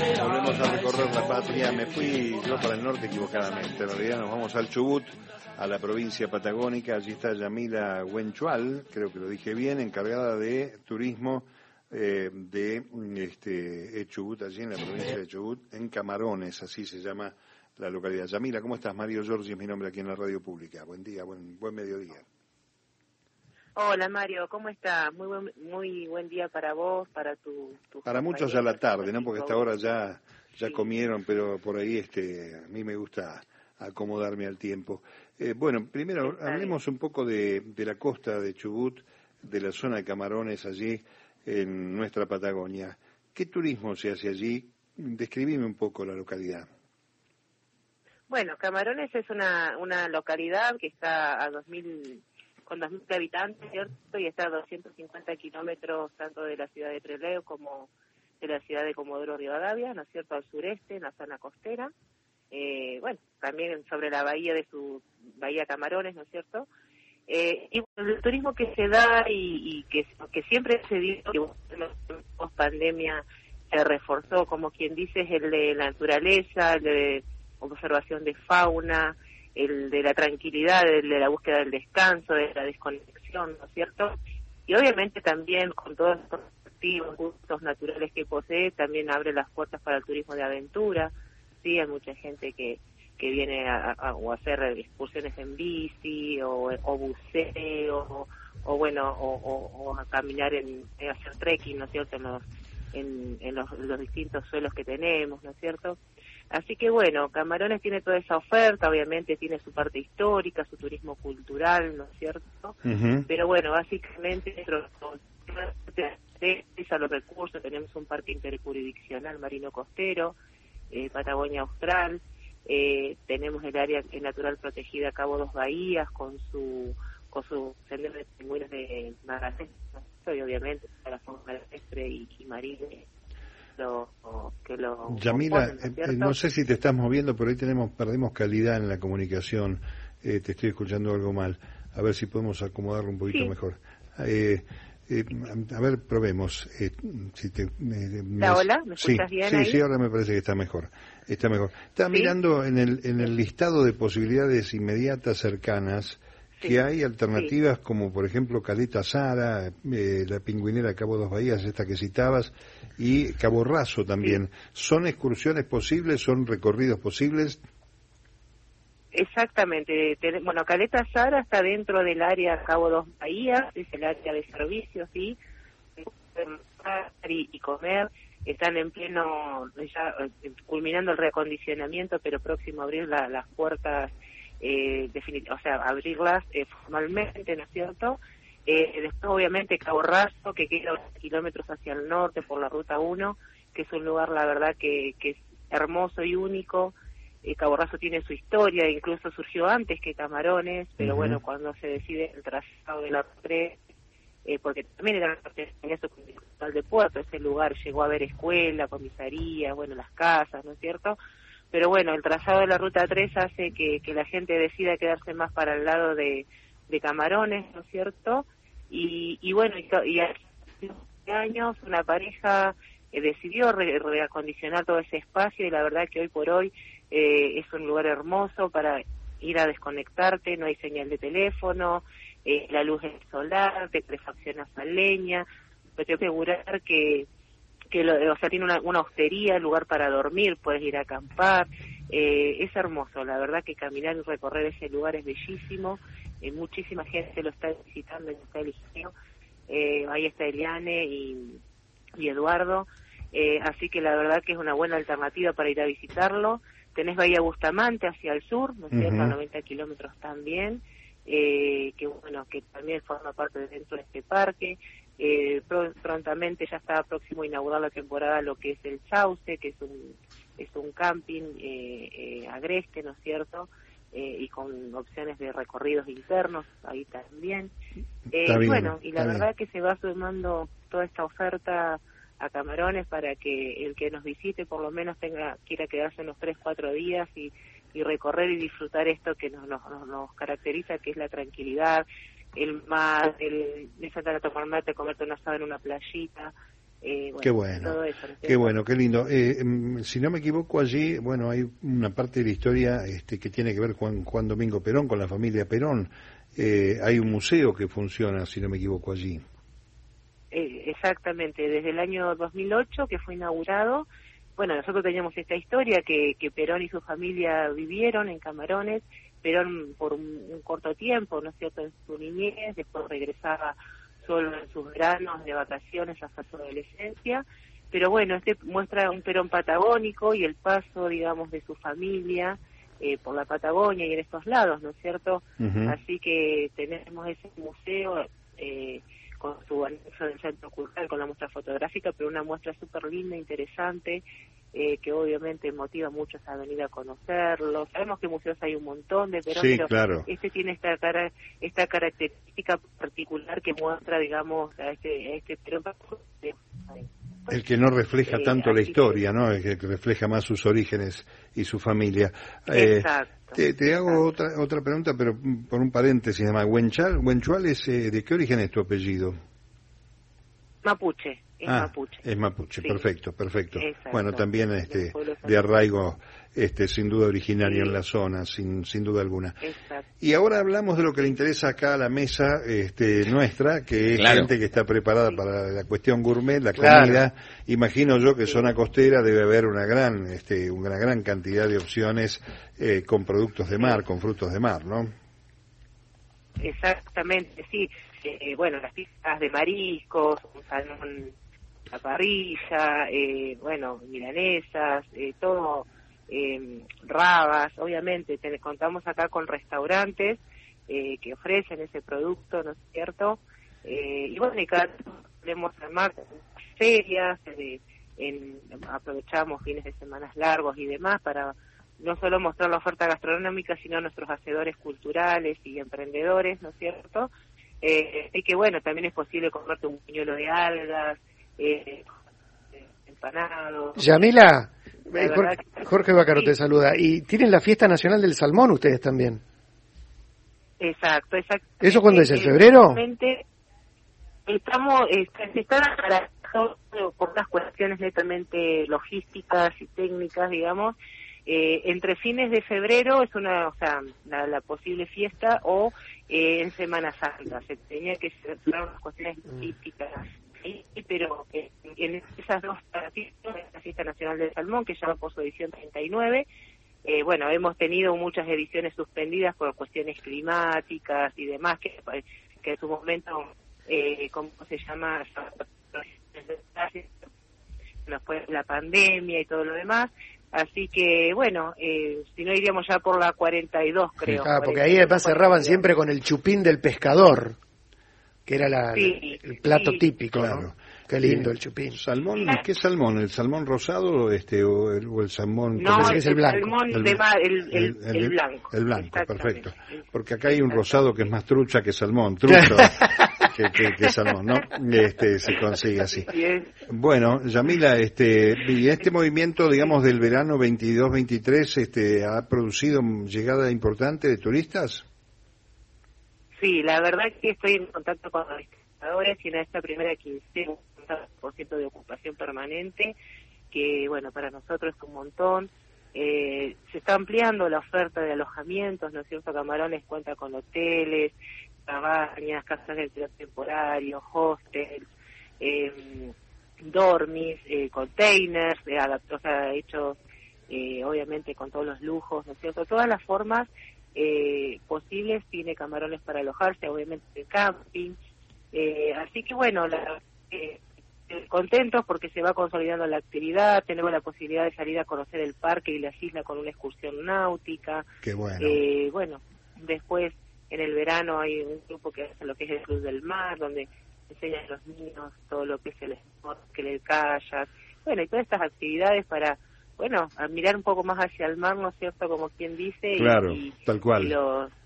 Volvemos a recorrer la patria. Me fui yo para el norte equivocadamente. En realidad nos vamos al Chubut, a la provincia patagónica. Allí está Yamila Huenchual, creo que lo dije bien, encargada de turismo eh, de este, Chubut, allí en la provincia de Chubut, en Camarones, así se llama la localidad. Yamila, ¿cómo estás? Mario Giorgi es mi nombre aquí en la radio pública. Buen día, buen, buen mediodía. Hola Mario, ¿cómo estás? Muy buen, muy buen día para vos, para tu... para muchos ya la tarde, ¿no? Porque hasta ahora ya, ya comieron, pero por ahí este, a mí me gusta acomodarme al tiempo. Eh, bueno, primero hablemos un poco de, de la costa de Chubut, de la zona de Camarones allí en nuestra Patagonia. ¿Qué turismo se hace allí? Describime un poco la localidad. Bueno, Camarones es una, una localidad que está a 2000, con 2.000 habitantes, ¿cierto? Y está a 250 kilómetros tanto de la ciudad de Trelew como de la ciudad de Comodoro Rivadavia, ¿no es cierto?, al sureste, en la zona costera. Eh, bueno, también sobre la bahía de su bahía Camarones, ¿no es cierto? Eh, y el turismo que se da y, que, que siempre se dio, que post pandemia se reforzó, como quien dice, es el de la naturaleza, el de observación de fauna, el de la tranquilidad, el de la búsqueda del descanso, de la desconexión, ¿no es cierto? Y obviamente también con todos los activos, gustos naturales que posee, también abre las puertas para el turismo de aventura, sí, hay mucha gente que que viene a, hacer excursiones en bici o, buceo o, bueno o, a caminar en, hacer trekking no es cierto en los en, los, distintos suelos que tenemos no es cierto así que bueno Camarones tiene toda esa oferta obviamente tiene su parte histórica su turismo cultural no es cierto pero bueno básicamente a los recursos tenemos un parque interjurisdiccional marino costero eh, Patagonia Austral eh, tenemos el área natural protegida Cabo Dos Bahías con su con su sendero de pingüinos de Magallanes y obviamente para la fauna terrestre y, y marina lo, que lo Yamila, ¿no, eh, eh, no sé si te estás moviendo, pero ahí tenemos perdemos calidad en la comunicación. Eh, te estoy escuchando algo mal. A ver si podemos acomodarlo un poquito mejor. Eh, eh, a ver, probemos. Eh, si te, ¿La hola? ¿Me escuchas sí, bien Sí, sí, ahora me parece que está mejor. Está mejor. Estaba mirando en el, en el listado de posibilidades inmediatas cercanas que hay alternativas como, por ejemplo, Caleta Sara, eh, la pingüinera Cabo Dos Bahías, esta que citabas, y Cabo Raso también. ¿Son excursiones posibles? ¿Son recorridos posibles? Exactamente. Bueno, Caleta Sara está dentro del área Cabo Dos Bahías, es el área de servicios, ¿sí? Y, y comer. Están en pleno, ya eh, culminando el reacondicionamiento, pero próximo a abrir las puertas, eh, o sea, abrirlas eh, formalmente, ¿no es cierto? Eh, después, obviamente, Cabo Raso, que queda unos kilómetros hacia el norte por la Ruta 1, que es un lugar, la verdad, que, que es hermoso y único eh, Caborrazo tiene su historia, incluso surgió antes que Camarones, pero bueno, cuando se decide el trazado de la 3, eh, porque también era tenía su de puerto, ese lugar llegó a haber escuela, comisaría, bueno, las casas, ¿no es cierto? Pero bueno, el trazado de la ruta 3 hace que, que la gente decida quedarse más para el lado de, de Camarones, ¿no es cierto? Y, y bueno, y, hace años una pareja eh, decidió reacondicionar todo ese espacio y la verdad que hoy por hoy eh, es un lugar hermoso para ir a desconectarte, no hay señal de teléfono, eh, la luz es solar, te calefaccionas a leña, te asegurar que, que lo, o sea, tiene una, una hostería, lugar para dormir, puedes ir a acampar, eh, es hermoso, la verdad que caminar y recorrer ese lugar es bellísimo, eh, muchísima gente lo está visitando y lo está eligiendo, eh, ahí está Eliane y, y Eduardo, eh, así que la verdad que es una buena alternativa para ir a visitarlo, tenés Bahía Bustamante hacia el sur, ¿no es cierto?, a 90 kilómetros también, eh, que bueno, que también forma parte de dentro de este parque. Eh, prontamente ya está próximo a inaugurar la temporada lo que es el Chauce, que es un, es un camping eh, eh agreste, ¿no es cierto?, eh, y con opciones de recorridos internos ahí también. y bueno, y la verdad que se va sumando toda esta oferta a Camarones para que el que nos visite por lo menos tenga quiera quedarse unos tres cuatro días y, y recorrer y disfrutar esto que nos, nos, nos caracteriza que es la tranquilidad el mar el de sentar a tomar mate comerte una asado en una playita Eh, qué bueno, qué bueno, qué lindo. Eh, mm, si no me equivoco, allí, bueno, hay una parte de la historia este, que tiene que ver con Juan Domingo Perón, con la familia Perón. Eh, hay un museo que funciona, si no me equivoco, allí. exactamente, desde el año 2008 que fue inaugurado. Bueno, nosotros teníamos esta historia que, que Perón y su familia vivieron en Camarones, Perón por un, corto tiempo, ¿no es cierto?, en su niñez, después regresaba solo en sus veranos de vacaciones hasta su adolescencia. Pero bueno, este muestra un Perón patagónico y el paso, digamos, de su familia eh, por la Patagonia y en estos lados, ¿no es cierto? Así que tenemos ese museo eh, con su anexo del Centro Cultural, con la muestra fotográfica, pero una muestra súper linda, interesante, eh, que obviamente motiva a muchos a venir a conocerlo. Sabemos que museos hay un montón de pero, este tiene esta cara, esta característica particular que muestra, digamos, a este, a este el que no refleja eh, tanto la historia, ¿no? El que refleja más sus orígenes y su familia. Eh, te, hago otra otra pregunta, pero por un paréntesis, además, Wenchal, Wenchual es, ¿de qué origen es tu apellido? Mapuche es ah, mapuche. Es mapuche, perfecto, perfecto. Bueno, también este, de arraigo, este, sin duda originario en la zona, sin, sin duda alguna. Y ahora hablamos de lo que le interesa acá a la mesa este, nuestra, que es gente que está preparada para la cuestión gourmet, la comida. Imagino yo que zona costera debe haber una gran, este, una gran cantidad de opciones eh, con productos de mar, con frutos de mar, ¿no? Exactamente, sí. Eh, bueno, las pizzas de mariscos, un salmón la parrilla, eh, bueno, milanesas, eh, todo, eh, rabas, obviamente, contamos acá con restaurantes eh, que ofrecen ese producto, ¿no es cierto? y bueno, y cada podemos armar ferias, en, aprovechamos fines de semanas largos y demás para no solo mostrar la oferta gastronómica, sino nuestros hacedores culturales y emprendedores, ¿no es cierto? Y que bueno, también es posible comerte un puñuelo de algas, eh, empanados. Yamila, eh, Jorge, Bacaro te saluda. ¿Y tienen la fiesta nacional del salmón ustedes también? Exacto, exacto. ¿Eso cuándo es? ¿En febrero? Estamos, se están por las cuestiones netamente logísticas y técnicas, digamos, eh, entre fines de febrero es una, o sea, la, posible fiesta o eh, en Semana Santa. Se tenía que cerrar unas cuestiones mm. logísticas pero eh, en esas dos la Fiesta Nacional del Salmón, que ya va por su edición 39, eh, bueno, hemos tenido muchas ediciones suspendidas por cuestiones climáticas y demás, que, que en su momento, eh, ¿cómo se llama? Después la pandemia y todo lo demás. Así que, bueno, eh, si no iríamos ya por la 42, creo. Ah, porque ahí además cerraban siempre con el chupín del pescador que era la, el plato típico, claro. Qué lindo el chupín. ¿Salmón? ¿Qué salmón? ¿El salmón rosado este, o, el, o el salmón? No, es el, blanco. Salmón el, de el, el, blanco. El blanco, perfecto. Porque acá hay un rosado que es más trucha que salmón. Trucha. que, que, ¿no? Este, se consigue así. Bueno, Yamila, este, y este movimiento, digamos, del verano 22-23, este, ¿ha producido llegada importante de turistas? Sí, la verdad es que estoy en contacto con los visitadores y en esta primera quincena un ciento de ocupación permanente, que bueno, para nosotros es un montón. Eh, se está ampliando la oferta de alojamientos, ¿no es cierto? Camarones cuenta con hoteles, cabañas, casas de alquiler temporario, hostels, eh, dormis, eh, containers, eh, o sea, hechos eh, obviamente con todos los lujos, ¿no es cierto? Todas las formas eh, posibles, tiene camarones para alojarse, obviamente de camping. Eh, así que bueno, la, eh, contentos porque se va consolidando la actividad, tenemos la posibilidad de salir a conocer el parque y las islas con una excursión náutica. Qué bueno. Eh, bueno, después en el verano hay un grupo que hace lo que es el Club del Mar, donde enseñan a los niños todo lo que es el que el kayak, bueno, y todas estas actividades para bueno, a mirar un poco más hacia el mar, ¿no es cierto? Como quien dice. Claro, y, tal cual.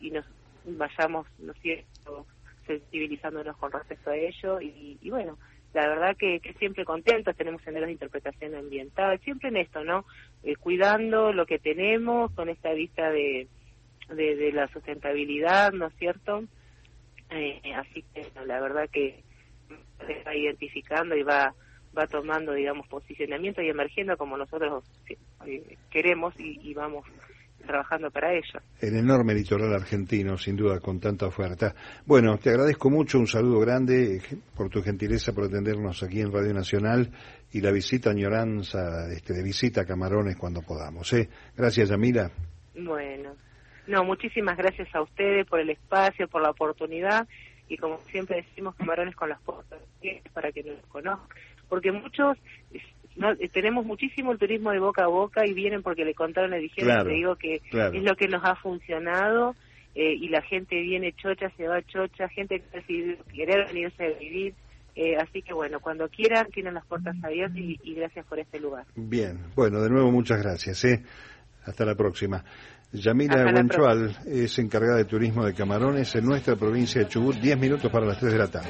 Y, nos vayamos, ¿no es cierto?, sensibilizándonos con respecto a ello. Y, bueno, la verdad que, siempre contentos, tenemos senderos de interpretación ambiental, siempre en esto, ¿no? Eh, cuidando lo que tenemos con esta vista de, de, la sustentabilidad, ¿no es cierto? Eh, así que la verdad que se va identificando y va va tomando, digamos, posicionamiento y emergiendo como nosotros eh, queremos y, vamos trabajando para ello. El enorme litoral argentino, sin duda, con tanta oferta. Bueno, te agradezco mucho, un saludo grande por tu gentileza por atendernos aquí en Radio Nacional y la visita añoranza este, de visita a Camarones cuando podamos. ¿eh? Gracias, Yamila. Bueno, no, muchísimas gracias a ustedes por el espacio, por la oportunidad y como siempre decimos, Camarones con las puertas para que nos conozcan, porque muchos tenemos muchísimo el turismo de boca a boca y vienen porque le contaron, le dijeron, le digo que es lo que nos ha funcionado eh, y la gente viene chocha, se va chocha, gente que quiere venirse a vivir. Eh, así que bueno, cuando quieran tienen las puertas abiertas y, gracias por este lugar. Bien, bueno, de nuevo muchas gracias. ¿eh? Hasta la próxima. Yamila Buenchual es encargada de turismo de camarones en nuestra provincia de Chubut, 10 minutos para las 3 de la tarde.